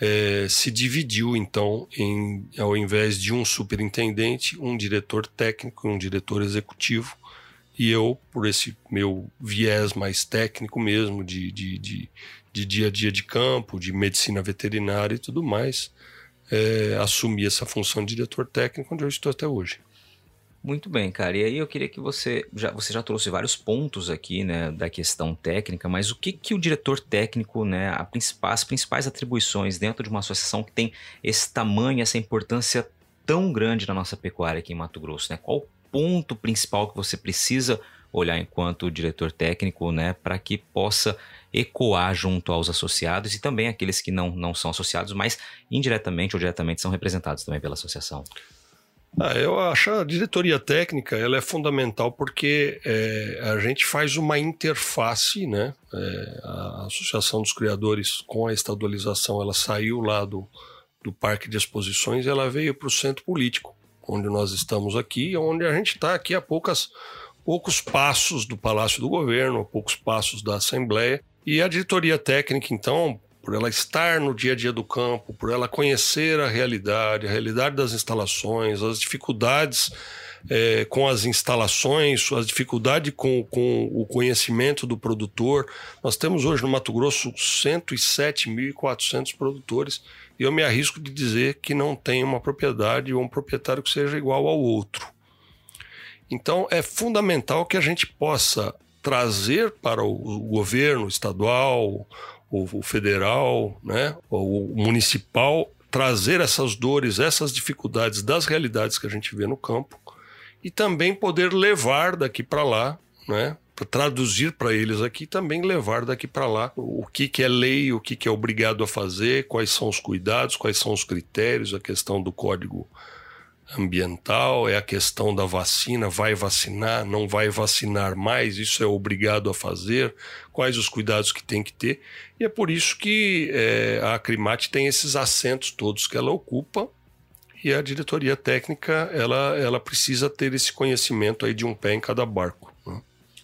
é, se dividiu então em, ao invés de um superintendente, um diretor técnico e um diretor executivo. E eu, por esse meu viés mais técnico mesmo, de, de, de, de dia a dia de campo, de medicina veterinária e tudo mais, é, assumi essa função de diretor técnico, onde eu estou até hoje. Muito bem, cara. E aí eu queria que você já, você já trouxe vários pontos aqui, né, da questão técnica, mas o que que o diretor técnico, né, as principais atribuições dentro de uma associação que tem esse tamanho, essa importância tão grande na nossa pecuária aqui em Mato Grosso, né? Qual ponto principal que você precisa olhar enquanto diretor técnico, né, para que possa ecoar junto aos associados e também aqueles que não, não são associados, mas indiretamente ou diretamente são representados também pela associação? Ah, eu acho a diretoria técnica ela é fundamental porque é, a gente faz uma interface, né? É, a Associação dos Criadores com a estadualização ela saiu lá do, do Parque de Exposições e ela veio para o centro político, onde nós estamos aqui, onde a gente está aqui a poucas, poucos passos do Palácio do Governo, a poucos passos da Assembleia. E a diretoria técnica, então, por ela estar no dia a dia do campo, por ela conhecer a realidade, a realidade das instalações, as dificuldades é, com as instalações, as dificuldades com, com o conhecimento do produtor. Nós temos hoje no Mato Grosso 107.400 produtores eu me arrisco de dizer que não tem uma propriedade ou um proprietário que seja igual ao outro. Então é fundamental que a gente possa trazer para o governo estadual, o, federal, né, o municipal, trazer essas dores, essas dificuldades das realidades que a gente vê no campo e também poder levar daqui para lá, né, traduzir para eles aqui também levar daqui para lá o que, que é lei, o que, que é obrigado a fazer, quais são os cuidados, quais são os critérios, a questão do código ambiental, é a questão da vacina, vai vacinar, não vai vacinar mais, isso é obrigado a fazer, quais os cuidados que tem que ter. E é por isso que é, a Acrimate tem esses assentos todos que ela ocupa e a diretoria técnica ela, ela precisa ter esse conhecimento aí de um pé em cada barco.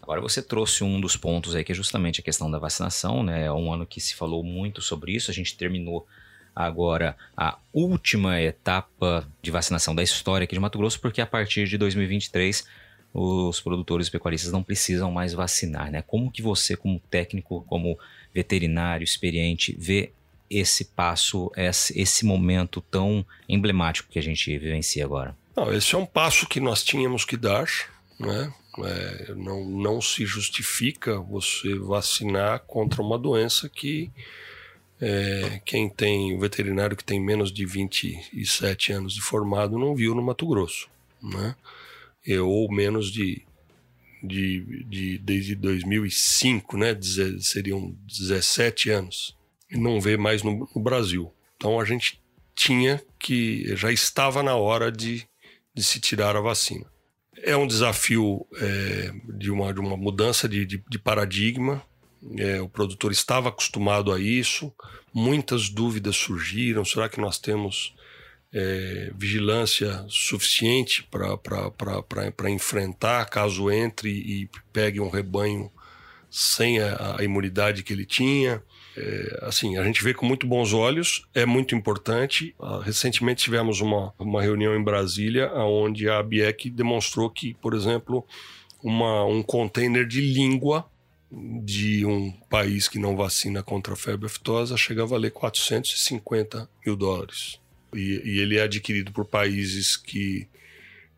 Agora você trouxe um dos pontos aí que é justamente a questão da vacinação, né? É um ano que se falou muito sobre isso, a gente terminou agora a última etapa de vacinação da história aqui de Mato Grosso, porque a partir de 2023 os produtores pecuaristas não precisam mais vacinar, né? Como que você, como técnico, como veterinário experiente, vê esse passo, esse, esse momento tão emblemático que a gente vivencia agora? Não, esse é um passo que nós tínhamos que dar, né? É, não, não se justifica você vacinar contra uma doença que é, quem tem veterinário que tem menos de 27 anos de formado não viu no Mato Grosso, né? Eu, ou menos de, de, de desde 2005, né? Deze, seriam 17 anos e não vê mais no, no, Brasil. Então a gente tinha que já estava na hora de, de se tirar a vacina. É um desafio é, de, uma, de uma mudança de, de, de paradigma é, o produtor estava acostumado a isso, muitas dúvidas surgiram. Será que nós temos é, vigilância suficiente para enfrentar caso entre e pegue um rebanho sem a, a imunidade que ele tinha? É, assim, a gente vê com muito bons olhos, é muito importante. Uh, recentemente tivemos uma, uma reunião em Brasília, onde a ABIEC demonstrou que, por exemplo, uma, um container de língua de um país que não vacina contra a febre aftosa chega a valer 450 mil dólares. E, e, ele é adquirido por países que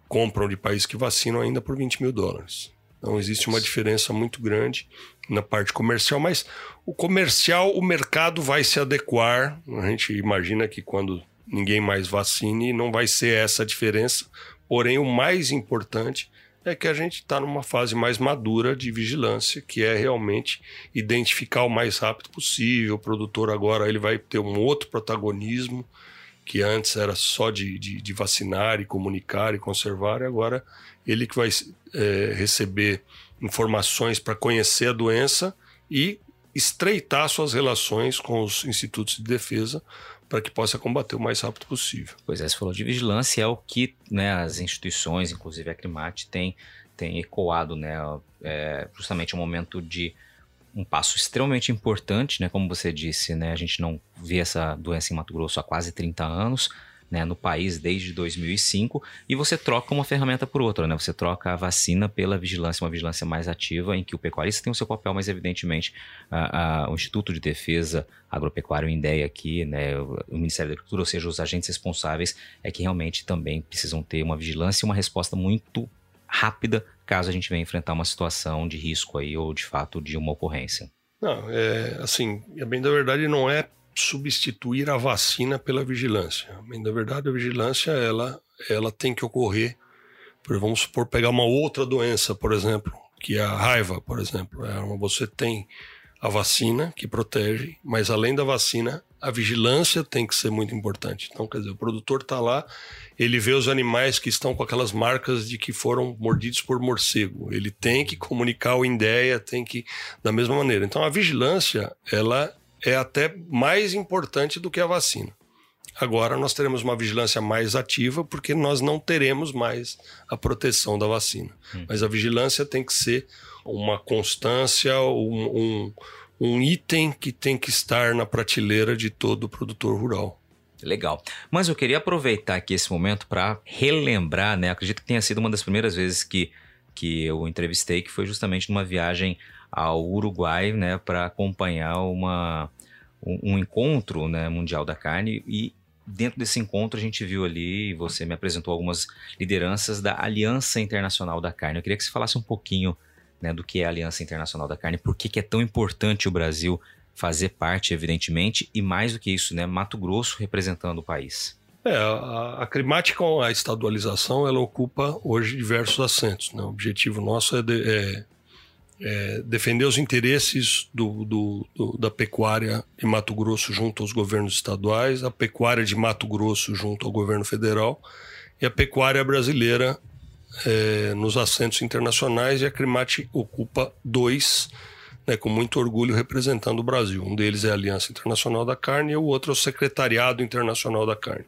compram de países que vacinam ainda por 20 mil dólares. Então existe uma diferença muito grande na parte comercial, mas o comercial, o mercado vai se adequar. A gente imagina que quando ninguém mais vacine, não vai ser essa a diferença. Porém, o mais importante é que a gente está numa fase mais madura de vigilância, que é realmente identificar o mais rápido possível. O produtor agora ele vai ter um outro protagonismo, que antes era só de, de, de vacinar e comunicar e conservar, e agora ele que vai é, receber informações para conhecer a doença e estreitar suas relações com os institutos de defesa para que possa combater o mais rápido possível. Pois é, você falou de vigilância, é o que né, as instituições, inclusive a Crimate, tem tem ecoado, né? É, justamente um momento de um passo extremamente importante, né? Como você disse, né? A gente não vê essa doença em Mato Grosso há quase 30 anos né, no país desde 2005 e você troca uma ferramenta por outra, né? Você troca a vacina pela vigilância, uma vigilância mais ativa em que o pecuarista tem o seu papel, mas evidentemente a, a, o Instituto de Defesa Agropecuário, o INDEA aqui, né, o Ministério da Agricultura, ou seja, os agentes responsáveis, é que realmente também precisam ter uma vigilância e uma resposta muito rápida caso a gente venha enfrentar uma situação de risco aí ou de fato de uma ocorrência. Não, é assim, bem da verdade não é substituir a vacina pela vigilância. Na verdade, a vigilância ela, ela tem que ocorrer. Vamos supor pegar uma outra doença, por exemplo, que é a raiva, por exemplo. É você tem a vacina que protege, mas além da vacina, a vigilância tem que ser muito importante. Então, quer dizer, o produtor está lá, ele vê os animais que estão com aquelas marcas de que foram mordidos por morcego. Ele tem que comunicar o INDEA, tem que da mesma maneira. Então, a vigilância, ela é até mais importante do que a vacina. Agora nós teremos uma vigilância mais ativa porque nós não teremos mais a proteção da vacina. Hum. Mas a vigilância tem que ser uma constância, um, um, um item que tem que estar na prateleira de todo produtor rural. Legal. Mas eu queria aproveitar aqui esse momento para relembrar, né? Acredito que tenha sido uma das primeiras vezes que, que eu entrevistei, que foi justamente numa viagem ao Uruguai, né, para acompanhar uma um, um encontro né, mundial da carne e dentro desse encontro a gente viu ali, você me apresentou algumas lideranças da Aliança Internacional da Carne. Eu queria que você falasse um pouquinho né, do que é a Aliança Internacional da Carne, por que, que é tão importante o Brasil fazer parte, evidentemente, e mais do que isso, né, Mato Grosso representando o país. É, a, a climática a estadualização, ela ocupa hoje diversos assentos. Né? O objetivo nosso é, de, é é, defender os interesses do, do, do, da pecuária de Mato Grosso junto aos governos estaduais, a pecuária de Mato Grosso junto ao governo federal e a pecuária brasileira é, nos assentos internacionais. E a Crimate ocupa dois, né, com muito orgulho representando o Brasil. Um deles é a Aliança Internacional da Carne e o outro é o Secretariado Internacional da Carne.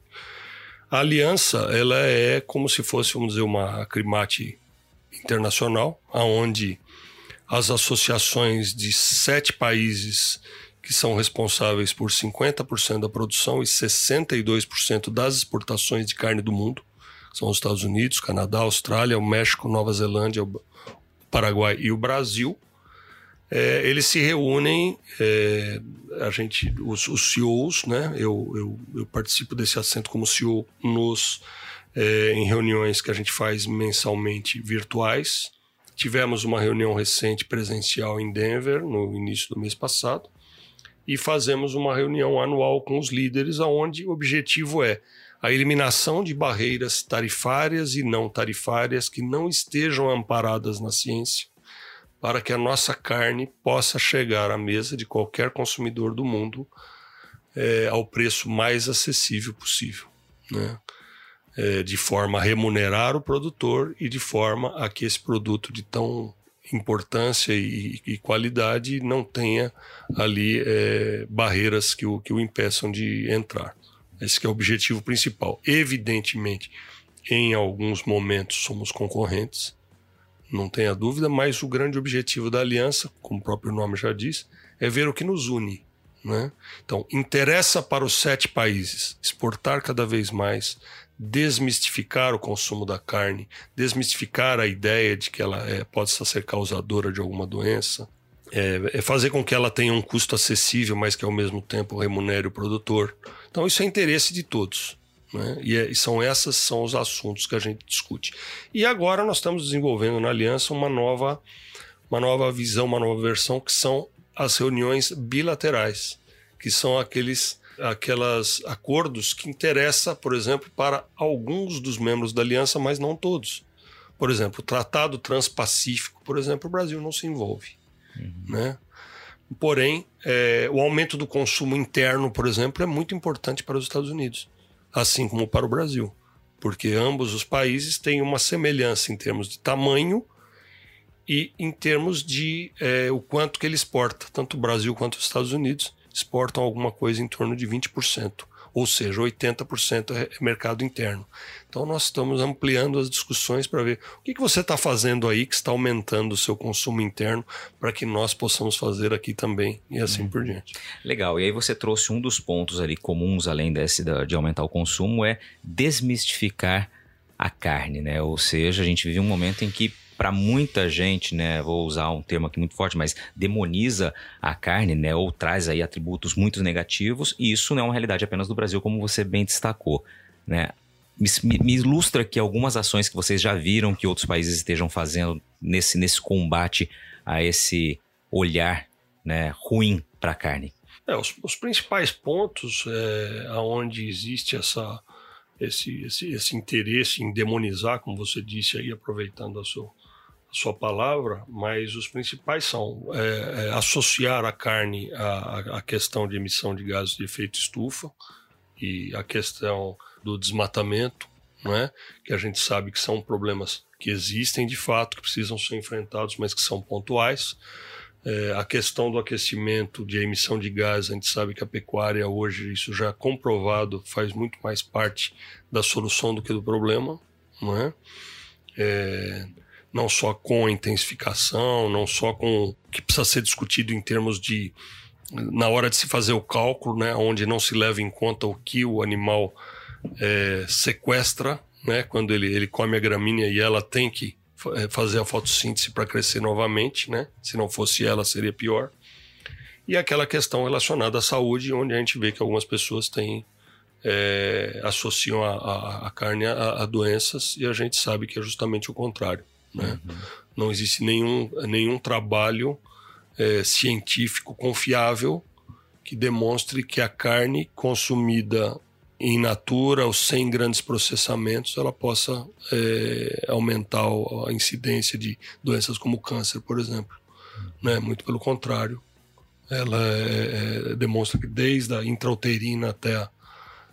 A aliança ela é como se fosse, vamos dizer, uma Crimate internacional, aonde as associações de sete países que são responsáveis por 50% da produção e 62% das exportações de carne do mundo. São os Estados Unidos, Canadá, Austrália, o México, Nova Zelândia, o Paraguai e o Brasil. É, eles se reúnem, é, a gente, os, os CEOs, né? Eu, eu, eu, participo desse assento como CEO nos, é, em reuniões que a gente faz mensalmente virtuais. Tivemos uma reunião recente presencial em Denver, no início do mês passado, e fazemos uma reunião anual com os líderes, onde o objetivo é a eliminação de barreiras tarifárias e não tarifárias que não estejam amparadas na ciência, para que a nossa carne possa chegar à mesa de qualquer consumidor do mundo é, ao preço mais acessível possível. Né? É, de forma a remunerar o produtor e de forma a que esse produto de tão importância e, e qualidade não tenha ali é, barreiras que o, que o impeçam de entrar. Esse é o objetivo principal. Evidentemente, em alguns momentos somos concorrentes, não tenha dúvida, mas o grande objetivo da aliança, como o próprio nome já diz, é ver o que nos une. Né? Então, interessa para os sete países exportar cada vez mais, desmistificar o consumo da carne, desmistificar a ideia de que ela é, pode ser causadora de alguma doença, é, é, fazer com que ela tenha um custo acessível, mas que ao mesmo tempo remunere o produtor. Então isso é interesse de todos. Né? E, é, e são esses são os assuntos que a gente discute. E agora nós estamos desenvolvendo na Aliança uma nova, uma nova visão, uma nova versão, que são as reuniões bilaterais, que são aqueles aquelas acordos que interessa, por exemplo, para alguns dos membros da aliança, mas não todos. Por exemplo, o Tratado Transpacífico, por exemplo, o Brasil não se envolve. Uhum. Né? Porém, é, o aumento do consumo interno, por exemplo, é muito importante para os Estados Unidos, assim como para o Brasil, porque ambos os países têm uma semelhança em termos de tamanho e em termos de é, o quanto que ele exporta, tanto o Brasil quanto os Estados Unidos exportam alguma coisa em torno de 20%. ou seja, 80% é mercado interno. Então nós estamos ampliando as discussões para ver o que, que você está fazendo aí que está aumentando o seu consumo interno para que nós possamos fazer aqui também e assim hum. por diante. Legal. E aí você trouxe um dos pontos ali comuns, além desse de aumentar o consumo, é desmistificar a carne, né? Ou seja, a gente vive um momento em que para muita gente, né, vou usar um termo aqui muito forte, mas demoniza a carne, né, ou traz aí atributos muito negativos, e isso não é uma realidade apenas do Brasil, como você bem destacou, né? Me, me, ilustra aqui algumas ações que vocês já viram que outros países estejam fazendo nesse, nesse combate a esse olhar né, ruim para a carne. É, os, os, principais pontos é, onde existe essa, esse, esse, esse interesse em demonizar, como você disse aí, aproveitando a sua, sua palavra, mas os principais são é, é, associar a carne à, à questão de emissão de gases de efeito estufa e a questão do desmatamento, não é? que a gente sabe que são problemas que existem de fato, que precisam ser enfrentados, mas que são pontuais. É, a questão do aquecimento, de emissão de gás, a gente sabe que a pecuária hoje, isso já é comprovado, faz muito mais parte da solução do que do problema, não é? é não só com a intensificação, não só com o que precisa ser discutido em termos de na hora de se fazer o cálculo, né, onde não se leva em conta o que o animal é, sequestra, né, quando ele, ele come a gramínea e ela tem que é, fazer a fotossíntese para crescer novamente, né? Se não fosse ela, seria pior. E aquela questão relacionada à saúde, onde a gente vê que algumas pessoas têm é, associam a, a, a carne a, a, doenças e a gente sabe que é justamente o contrário. Né? Uhum. Não existe nenhum, nenhum trabalho é, científico confiável que demonstre que a carne consumida em natura ou sem grandes processamentos ela possa é, aumentar a incidência de doenças como câncer, por exemplo. Uhum. Né? Muito pelo contrário. Ela é, é, demonstra que desde a intrauterina até a,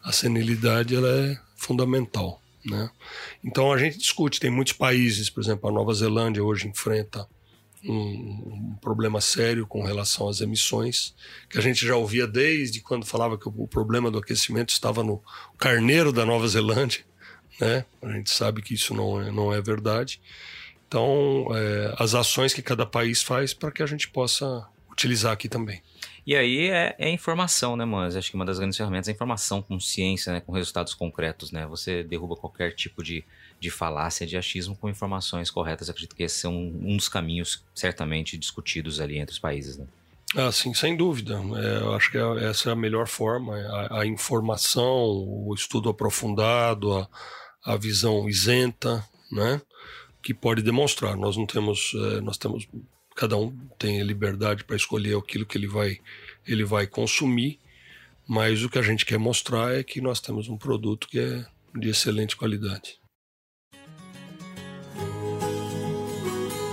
a senilidade ela é fundamental. Né? Então a gente discute, tem muitos países, por exemplo, a Nova Zelândia hoje enfrenta um, um, problema sério com relação às emissões, que a gente já ouvia desde quando falava que o, problema do aquecimento estava no carneiro da Nova Zelândia. Né? A gente sabe que isso não é, não é verdade. Então, é, as ações que cada país faz para que a gente possa utilizar aqui também. E aí é, é informação, né, Mas Acho que uma das grandes ferramentas é informação com ciência, né, com resultados concretos, né? Você derruba qualquer tipo de, de falácia, de achismo com informações corretas. acredito que esse é um, um dos caminhos certamente discutidos ali entre os países, né? Ah, sim, sem dúvida. É, eu acho que é, essa é a melhor forma. A, a informação, o estudo aprofundado, a, a visão isenta, né? Que pode demonstrar. Nós não temos, é, nós temos cada um tem a liberdade para escolher aquilo que ele vai, ele vai consumir, mas o que a gente quer mostrar é que nós temos um produto que é de excelente qualidade.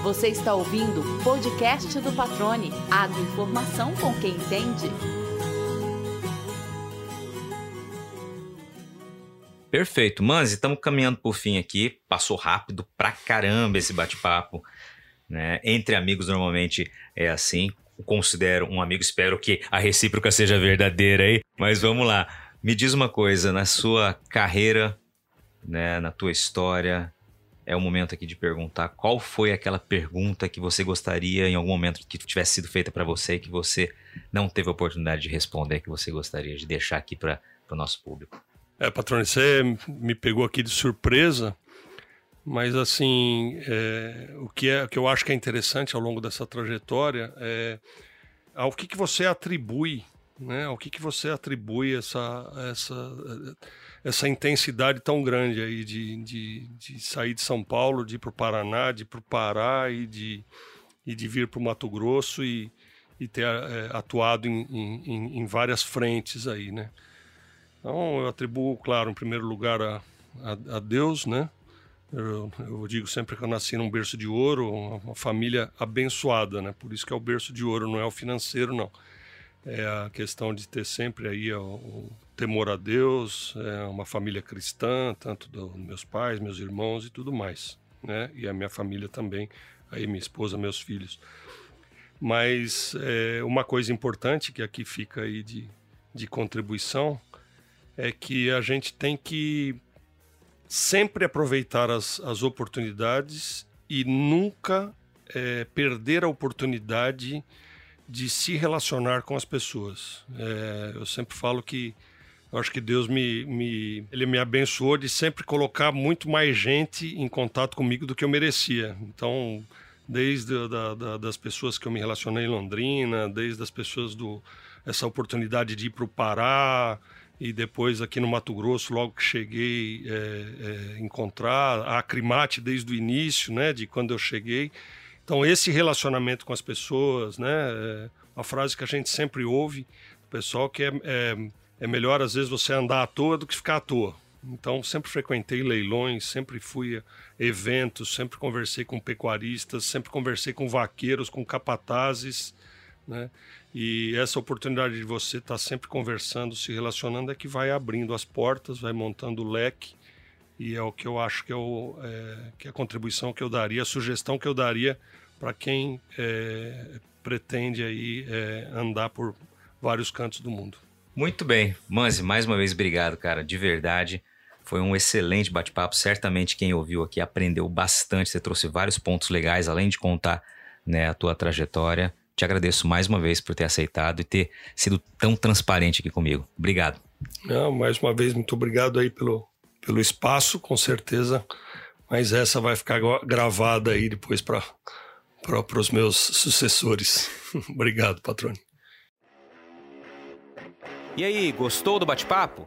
Você está ouvindo o podcast do Patrone, agroinformação com quem entende. Perfeito. Manzi, estamos caminhando por fim aqui. Passou rápido pra caramba esse bate-papo. Né? Entre amigos, normalmente é assim. Considero um amigo, espero que a recíproca seja verdadeira aí. Mas vamos lá. Me diz uma coisa, na sua carreira, né, na tua história, é o momento aqui de perguntar qual foi aquela pergunta que você gostaria em algum momento que tivesse sido feita para você que você não teve a oportunidade de responder, que você gostaria de deixar aqui para o nosso público. É, patrão, você me pegou aqui de surpresa, mas assim, é, o, que é, o que eu acho que é interessante ao longo dessa trajetória é ao que, que você atribui, né? Ao que, que você atribui essa, essa, essa intensidade tão grande aí de, de, de sair de São Paulo, de ir para o Paraná, de ir para o Pará e de, e de vir para o Mato Grosso e, e ter é, atuado em, em, em, várias frentes aí, né? Então, eu atribuo, claro, em primeiro lugar a, a, a Deus, né? Eu, eu, digo sempre que eu nasci num berço de ouro, uma família abençoada, né? Por isso que é o berço de ouro, não é o financeiro, não. É a questão de ter sempre aí o, o temor a Deus, é uma família cristã, tanto dos meus pais, meus irmãos e tudo mais, né? E a minha família também, aí minha esposa, meus filhos. Mas é, uma coisa importante que aqui fica aí de, de contribuição é que a gente tem que sempre aproveitar as, as oportunidades e nunca é, perder a oportunidade de se relacionar com as pessoas. É, eu sempre falo que eu acho que Deus me, me, ele me abençoou de sempre colocar muito mais gente em contato comigo do que eu merecia. Então, desde da, da, das pessoas que eu me relacionei em Londrina, desde as pessoas do essa oportunidade de ir para o Pará e depois aqui no Mato Grosso, logo que cheguei, é, é, encontrar a Acrimate desde o início, né, de quando eu cheguei. Então, esse relacionamento com as pessoas, né, é uma frase que a gente sempre ouve do pessoal que é, é, é melhor, às vezes, você andar à toa do que ficar à toa. Então, sempre frequentei leilões, sempre fui a eventos, sempre conversei com pecuaristas, sempre conversei com vaqueiros, com capatazes, né? E essa oportunidade de você estar tá sempre conversando, se relacionando, é que vai abrindo as portas, vai montando o leque, e é o que eu acho que, eu, é, que é a contribuição que eu daria, a sugestão que eu daria para quem é, pretende aí é, andar por vários cantos do mundo. Muito bem. Manzi, mais uma vez, obrigado, cara, de verdade. Foi um excelente bate-papo. Certamente quem ouviu aqui aprendeu bastante. Você trouxe vários pontos legais, além de contar né, a tua trajetória. Te agradeço mais uma vez por ter aceitado e ter sido tão transparente aqui comigo. Obrigado. Não, mais uma vez, muito obrigado aí pelo, pelo espaço, com certeza. Mas essa vai ficar gravada aí depois para os meus sucessores. obrigado, patrone. E aí, gostou do bate-papo?